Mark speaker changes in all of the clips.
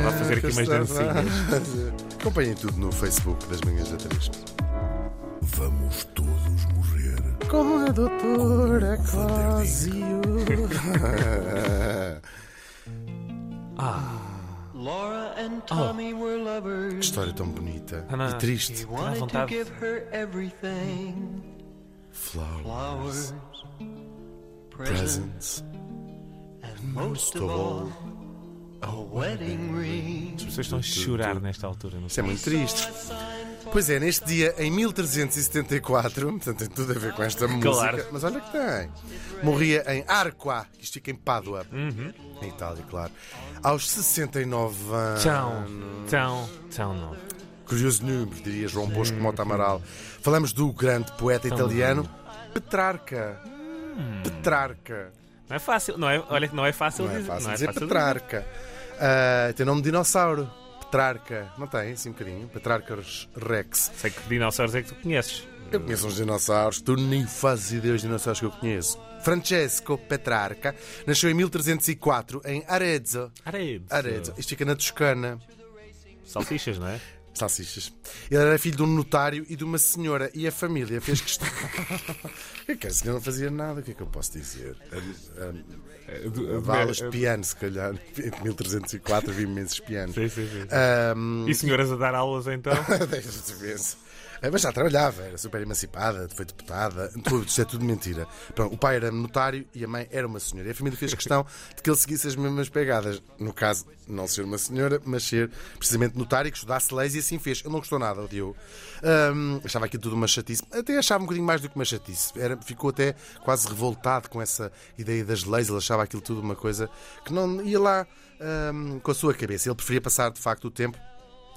Speaker 1: Estava a fazer aqui umas dancinhas.
Speaker 2: Acompanhem tudo no Facebook das Manhãs da 3.
Speaker 3: Vamos todos morrer.
Speaker 2: Com a doutora Cosio.
Speaker 4: Laura and Tommy were
Speaker 2: Que
Speaker 4: lovers.
Speaker 2: história tão bonita
Speaker 1: Ana,
Speaker 2: e triste.
Speaker 4: He
Speaker 1: à
Speaker 4: wanted to
Speaker 1: vontade.
Speaker 4: give her everything
Speaker 2: Flowers,
Speaker 4: flowers, presents,
Speaker 2: presents,
Speaker 4: and most of all.
Speaker 1: As pessoas estão a chorar nesta altura. Não
Speaker 2: Isso
Speaker 1: sei.
Speaker 2: é muito triste. Pois é, neste dia, em 1374, portanto tem tudo a ver com esta música,
Speaker 1: Claro.
Speaker 2: mas olha que tem. Morria em Arqua, que isto fica em Pádua,
Speaker 1: Uhum.
Speaker 2: em Itália, claro. Aos 69 anos.
Speaker 1: Tão, tão, tão não.
Speaker 2: Curioso número, diria João Bosco Mota Amaral. Falamos do grande poeta
Speaker 1: Tão
Speaker 2: italiano Petrarca.
Speaker 1: Hum.
Speaker 2: Petrarca.
Speaker 1: Não é fácil, não é, olha não é fácil
Speaker 2: Não é
Speaker 1: dizer.
Speaker 2: fácil
Speaker 1: não é
Speaker 2: dizer
Speaker 1: fácil
Speaker 2: Petrarca. Ah, tem nome de dinossauro. Petrarca. Não tem, assim um bocadinho. Petrarca Rex.
Speaker 1: Sei que dinossauros é que tu conheces.
Speaker 2: Eu conheço uns dinossauros, tu nem fazes ideia dos dinossauros que eu conheço. Francesco Petrarca nasceu em 1304 em Arezzo.
Speaker 1: Arezzo.
Speaker 2: Arezzo. Isto fica na Toscana.
Speaker 1: Salsichas, não é?
Speaker 2: Salsichas. Ele era filho de um notário e de uma senhora e a família fez questão. Que é que a senhora não fazia nada? O que é que eu posso dizer? A, a, a Valas piano, se calhar. Em 1304 vi imensos pianos.
Speaker 1: Sim, sim, sim.
Speaker 2: Ahm,
Speaker 1: E senhoras a dar aulas então?
Speaker 2: Deixa-te ver. Eh, Mas já trabalhava, era super emancipada, foi deputada, tudo, isto é tudo mentira. Pronto, o pai era notário e a mãe era uma senhora. E a família fez questão de que ele seguisse as mesmas pegadas. No caso, não ser uma senhora, mas ser precisamente notário, que estudasse leis e assim fez. Ele não gostou nada, odiou. Ahm, achava aquilo tudo uma chatice. Até achava um bocadinho mais do que uma chatice. Era, ficou até quase revoltado com essa ideia das leis. Ele achava aquilo tudo uma coisa que não ia lá ahm, com a sua cabeça. Ele preferia passar, de facto, o tempo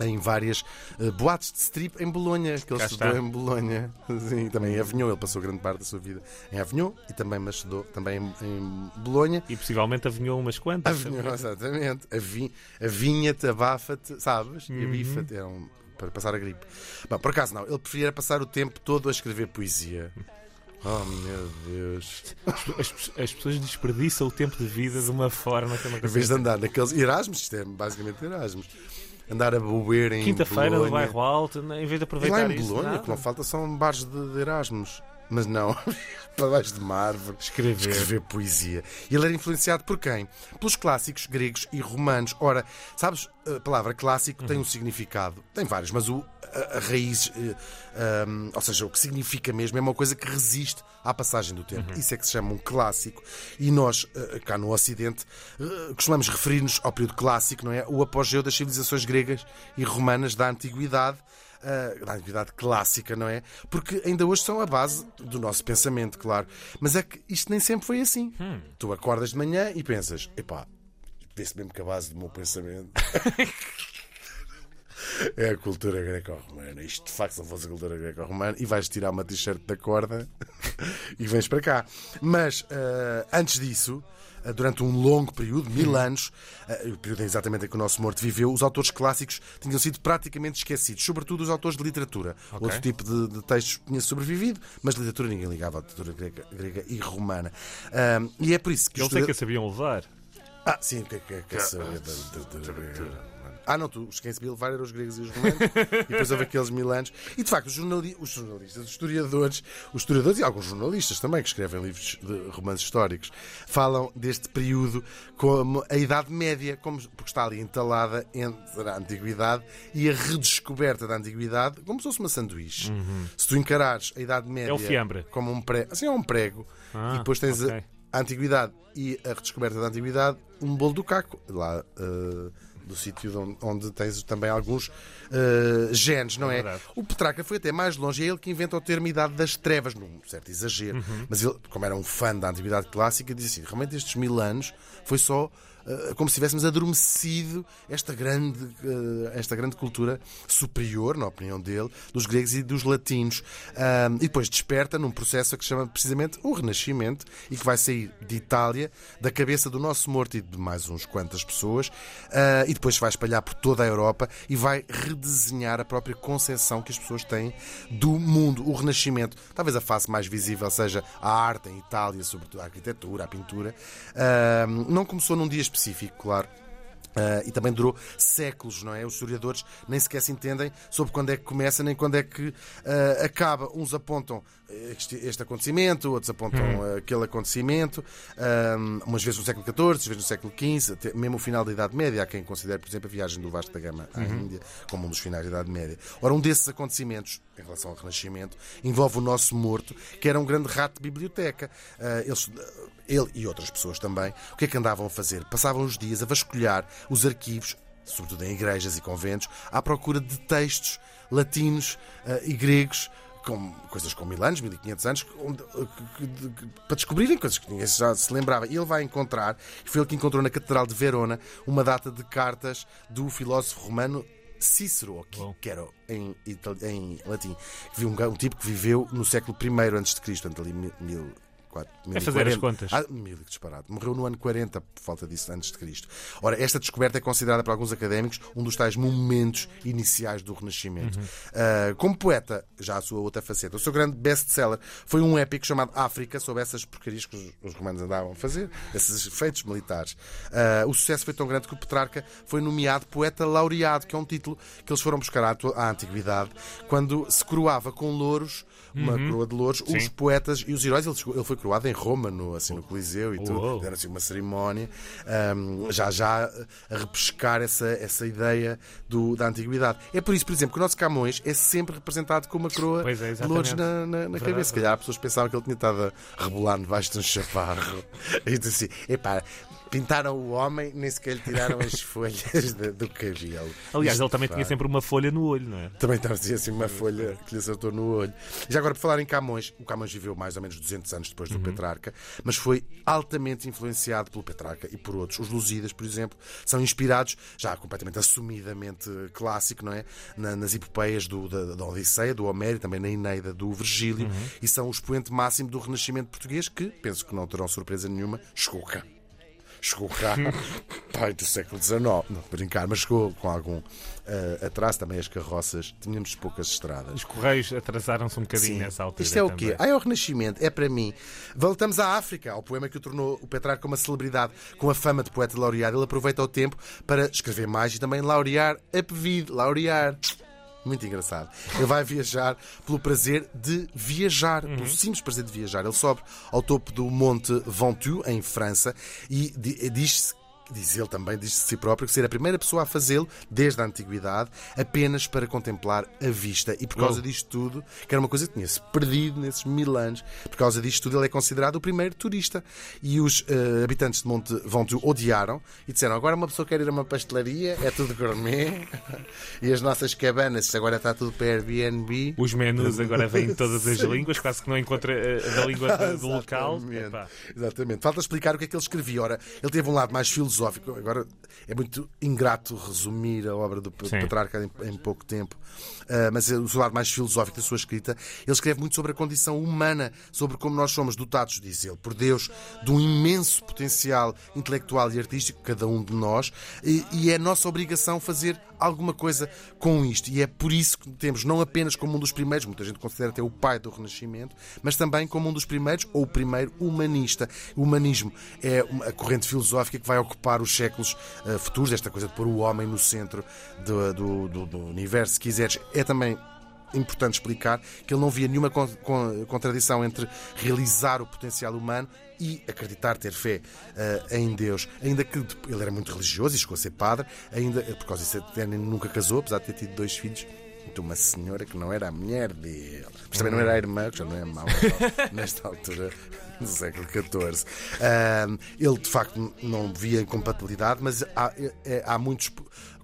Speaker 2: em várias eh, boates de strip em Bolonha, que ele
Speaker 1: Cá
Speaker 2: estudou
Speaker 1: está.
Speaker 2: em Bolonha. Sim, também em Avignon, ele passou grande parte da sua vida em Avignon e também mas estudou também em, em Bolonha.
Speaker 1: E possivelmente avinhou umas quantas.
Speaker 2: Avignon, exatamente. Avi- Avinha-te, abafa-te, sabes? E abifa-te. Era um, para passar a gripe. Bom, por acaso não, ele preferia passar o tempo todo a escrever poesia. Oh meu Deus.
Speaker 1: As, as pessoas desperdiçam o tempo de vida de uma forma que eu não
Speaker 2: Em vez de andar naqueles Erasmus, isto é basicamente Erasmus, andar a beber em
Speaker 1: Quinta-feira no bairro alto, em vez de
Speaker 2: E lá
Speaker 1: aproveitar
Speaker 2: em
Speaker 1: isso.
Speaker 2: Bolonha, o que não falta são bares de, de Erasmus. Mas não, para baixo de uma árvore.
Speaker 1: Escrever.
Speaker 2: Escrever poesia. E ele era influenciado por quem? Pelos clássicos gregos e romanos. Ora, sabes, a palavra clássico tem um significado. Tem vários, mas o, a, a raiz, eh, ou seja, o que significa mesmo é uma coisa que resiste à passagem do tempo. Isso é que se chama um clássico. E nós, eh, cá no Ocidente, eh, costumamos referir-nos ao período clássico, não é? O apogeu das civilizações gregas e romanas da antiguidade. Da antiguidade clássica, não é? Porque ainda hoje são a base do nosso pensamento, claro. Mas é que isto nem sempre foi assim. Tu acordas de manhã e pensas, epá, vê-se mesmo que a base do meu pensamento é a cultura greco-romana. Isto de facto não fosse a cultura greco-romana e vais tirar uma t-shirt da corda e vens para cá. Mas uh, antes disso. uh, Durante um longo período, mil anos, uh, o período exatamente em que o nosso morto viveu, os autores clássicos tinham sido praticamente esquecidos, sobretudo os autores de literatura. Outro tipo de, de textos tinha sobrevivido, mas de literatura ninguém ligava à literatura grega, grega e romana. Um, e é por isso que
Speaker 1: Eles
Speaker 2: os
Speaker 1: é
Speaker 2: estuda-
Speaker 1: que a sabiam levar.
Speaker 2: ah, sim, que é que é que é saber da literatura grega? Ah, não, tu, os quem sabia levar eram os gregos e os romanos, e depois houve aqueles mil anos. E de facto, os, jornali- os jornalistas, os historiadores, os historiadores e alguns jornalistas também que escrevem livros de romances históricos, falam deste período como a Idade Média, como, porque está ali entalada entre a Antiguidade e a redescoberta da Antiguidade, como se fosse uma sanduíche. Se tu encarares a Idade Média
Speaker 1: Uhum. É o fiambre.
Speaker 2: como um prego, assim é um prego,
Speaker 1: Ah,
Speaker 2: e depois tens a-
Speaker 1: ok.
Speaker 2: a antiguidade e a redescoberta da antiguidade, um bolo do caco, lá eh, do sítio de onde, tens também alguns eh, genes, não é?
Speaker 1: verdade.
Speaker 2: o Petrarca foi até mais longe, é ele que inventa o termo Idade das Trevas, num certo exagero,
Speaker 1: Uhum.
Speaker 2: mas ele, como era um fã da antiguidade clássica, diz assim: realmente estes mil anos foi só. Eh, como se tivéssemos adormecido esta grande, eh, esta grande cultura superior, na opinião dele, dos gregos e dos latinos. E depois desperta num processo que se chama precisamente o Renascimento e que vai sair de Itália, da cabeça do nosso morto e de mais uns quantas pessoas, ah, e depois vai espalhar por toda a Europa e vai redesenhar a própria concepção que as pessoas têm do mundo. O Renascimento, talvez a face mais visível seja a arte em Itália, sobretudo a arquitetura, a pintura. Não começou num dia específico, claro. Ah, e também durou séculos, não é? Os historiadores nem sequer se entendem sobre quando é que começa nem quando é que ah, acaba. Uns apontam este, este acontecimento, outros apontam
Speaker 1: Hum.
Speaker 2: aquele acontecimento, ah, umas vezes no século XIV, outras vezes no século XV, até mesmo o final da Idade Média. Há quem considere, por exemplo, a viagem do Vasco da Gama à
Speaker 1: Uhum.
Speaker 2: Índia como um dos finais da Idade Média. Ora, um desses acontecimentos, em relação ao Renascimento, envolve o nosso morto, que era um grande rato de biblioteca. Ah, eles, ele e outras pessoas também, o que é que andavam a fazer? Passavam os dias a vasculhar os arquivos, sobretudo em igrejas e conventos, à procura de textos latinos ah, e gregos. Com coisas com mil anos, 1500 anos, onde- para descobrirem coisas que ninguém já se lembrava. E ele vai encontrar, foi ele que encontrou na Catedral de Verona, uma data de cartas do filósofo romano Cícero, que, era em, em latim. Um, um tipo que viveu no século I antes de Cristo, portanto, ali mil, mil, quatro-
Speaker 1: É fazer as
Speaker 2: 1040.
Speaker 1: contas.
Speaker 2: Ah, mil que disparado. Morreu no ano 40, por falta disso, antes de Cristo. Ora, esta descoberta é considerada por alguns académicos um dos tais momentos iniciais do Renascimento.
Speaker 1: Uhum.
Speaker 2: Ah, como poeta, já a sua outra faceta, o seu grande best-seller foi um épico chamado África, sobre essas porcarias que os, os romanos andavam a fazer, esses feitos militares. Ah, o sucesso foi tão grande que o Petrarca foi nomeado poeta laureado, que é um título que eles foram buscar à, à antiguidade, quando se coroava com louros, uma coroa de louros, os
Speaker 1: Uhum. Sim.
Speaker 2: poetas e os heróis. Ele, ele foi coroado em Roma, no, assim, no Coliseu e tudo.
Speaker 1: Uou.
Speaker 2: Deram assim uma cerimónia, ahm, já já a repescar essa, essa ideia do, da antiguidade. É por isso, por exemplo, que o nosso Camões é sempre representado com uma coroa
Speaker 1: Pois é,
Speaker 2: de louros na, na, na cabeça. Se calhar as pessoas pensavam que ele tinha estado a rebolar debaixo de um chaparro. E disse assim: epá, pintaram o homem, nem sequer lhe tiraram as folhas de- do cabelo.
Speaker 1: Aliás,
Speaker 2: Isto
Speaker 1: ele também
Speaker 2: pá,
Speaker 1: tinha sempre uma folha no olho, não é?
Speaker 2: também estava assim, assim uma folha que lhe acertou no olho. Já agora, por falar em Camões, o Camões viveu mais ou menos 200 anos depois do Petrarca, mas foi altamente influenciado pelo Petrarca e por outros. Os Lusíadas, por exemplo, são inspirados, já completamente assumidamente clássico, não é? Na- nas epopeias do, da, da Odisseia, do Homero também na Eneida do Virgílio, e são o expoente máximo do Renascimento português que, penso que não terão surpresa nenhuma, chegou cá chegou cá, pai do século XIX, não brincar, mas chegou com algum eh, atraso também as carroças, tínhamos poucas estradas.
Speaker 1: Os correios atrasaram-se um bocadinho
Speaker 2: Sim.
Speaker 1: nessa altura.
Speaker 2: Isto é o
Speaker 1: também.
Speaker 2: quê? Ah, é o Renascimento, é para mim. Voltamos à África, ao poema que o tornou o Petrarca uma celebridade com a fama de poeta laureado. Ele aproveita o tempo para escrever mais e também laurear a pedido, laurear. Muito engraçado. Ele vai viajar pelo prazer de viajar, pelo simples prazer de viajar. Ele sobe ao topo do Monte Ventoux, em França, e di- diz-se Diz ele também, diz de si próprio, que ser a primeira pessoa a fazê-lo, desde a antiguidade, apenas para contemplar a vista. E por causa
Speaker 1: Uou.
Speaker 2: disto tudo, que era uma coisa que tinha-se perdido nesses mil anos, por causa disto tudo, ele é considerado o primeiro turista. E os eh, habitantes de Monte Ventoux odiaram e disseram: agora uma pessoa quer ir a uma pastelaria, é tudo gourmet, e as nossas cabanas, agora está tudo para Airbnb.
Speaker 1: Os menus agora vêm em todas as línguas, quase que não encontra eh, da língua do- local.
Speaker 2: Exatamente. Falta explicar o que é que ele escrevia. Ora, ele teve um lado mais filosófico. Agora é muito ingrato resumir a obra do
Speaker 1: Sim.
Speaker 2: Petrarca em, em pouco tempo, Ah, mas o seu lado mais filosófico da sua escrita, ele escreve muito sobre a condição humana, sobre como nós somos dotados, diz ele, por Deus, de um imenso potencial intelectual e artístico, cada um de nós, e, e é nossa obrigação fazer alguma coisa com isto. E é por isso que temos, não apenas como um dos primeiros, muita gente considera até o pai do Renascimento, mas também como um dos primeiros, ou o primeiro humanista. O humanismo é a corrente filosófica que vai ocupar os séculos eh, futuros, esta coisa de pôr o homem no centro do, do- do- do universo, se quiseres. É também importante explicar que ele não via nenhuma con- con- contradição entre realizar o potencial humano e acreditar, ter fé eh, em Deus. Ainda que ele era muito religioso e chegou a ser padre, ainda, por causa disso, nem nunca casou, apesar de ter tido dois filhos. De uma senhora que não era a mulher dele, mas também não era a irmã, que já não é mau nesta altura do século XIV. Ahm, ele de facto não via incompatibilidade, mas há, é- há muitos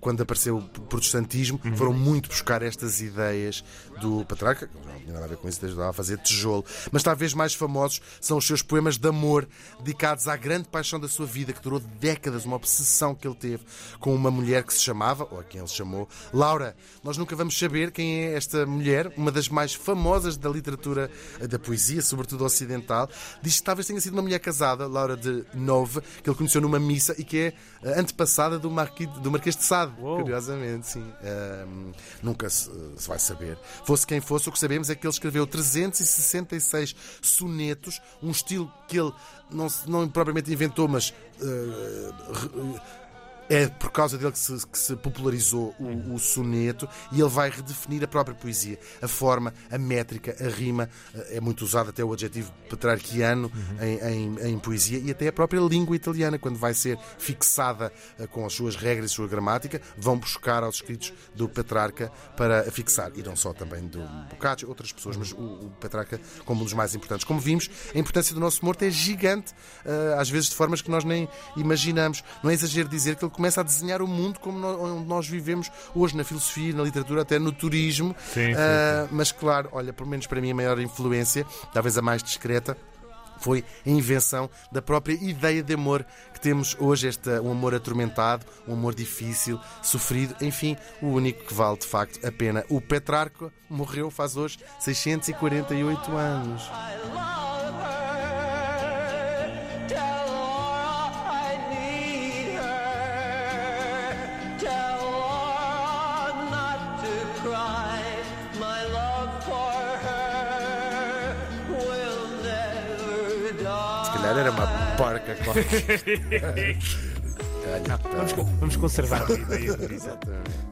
Speaker 2: quando apareceu o protestantismo, foram muito buscar estas ideias do Petrarca, que não tinha nada a ver com isso, ajudava a fazer tijolo. Mas talvez mais famosos são os seus poemas de amor, dedicados à grande paixão da sua vida, que durou décadas, uma obsessão que ele teve com uma mulher que se chamava, ou a quem ele chamou, Laura. Nós nunca vamos saber quem é esta mulher, uma das mais famosas da literatura, da poesia, sobretudo ocidental. Diz que talvez tenha sido uma mulher casada, Laura de Nove, que ele conheceu numa missa e que é eh, antepassada do, Marquis, do Marquês de Sade.
Speaker 1: Uou.
Speaker 2: Curiosamente, sim. Ahm, nunca se, se vai saber. Fosse quem fosse, o que sabemos é que ele escreveu 366 sonetos, um estilo que ele não, não propriamente inventou, mas re- É por causa dele que se, que se popularizou o, o soneto e ele vai redefinir a própria poesia. A forma, a métrica, a rima. eh, É muito usado até o adjetivo petrarquiano em, em- em poesia e até a própria língua italiana, quando vai ser fixada eh, com as suas regras e sua gramática, vão buscar aos escritos do Petrarca para fixar. E não só também do Boccaccio, outras pessoas, mas o, o Petrarca como um dos mais importantes. Como vimos, a importância do nosso morto é gigante, eh, às vezes de formas que nós nem imaginamos. Não é exagero dizer que ele começa a desenhar o mundo como no- onde nós vivemos hoje, na filosofia, na literatura, até no turismo.
Speaker 1: Sim, sim,
Speaker 2: Eh, Mas claro, olha, pelo menos para mim a maior influência, talvez a mais discreta, foi a invenção da própria ideia de amor que temos hoje, esta, um amor atormentado, um amor difícil, sofrido, enfim, o único que vale de facto a pena. O Petrarca morreu faz hoje 648 anos. Porca. Olha,
Speaker 1: Vamos, vamos conservar a ideia.
Speaker 2: Exatamente.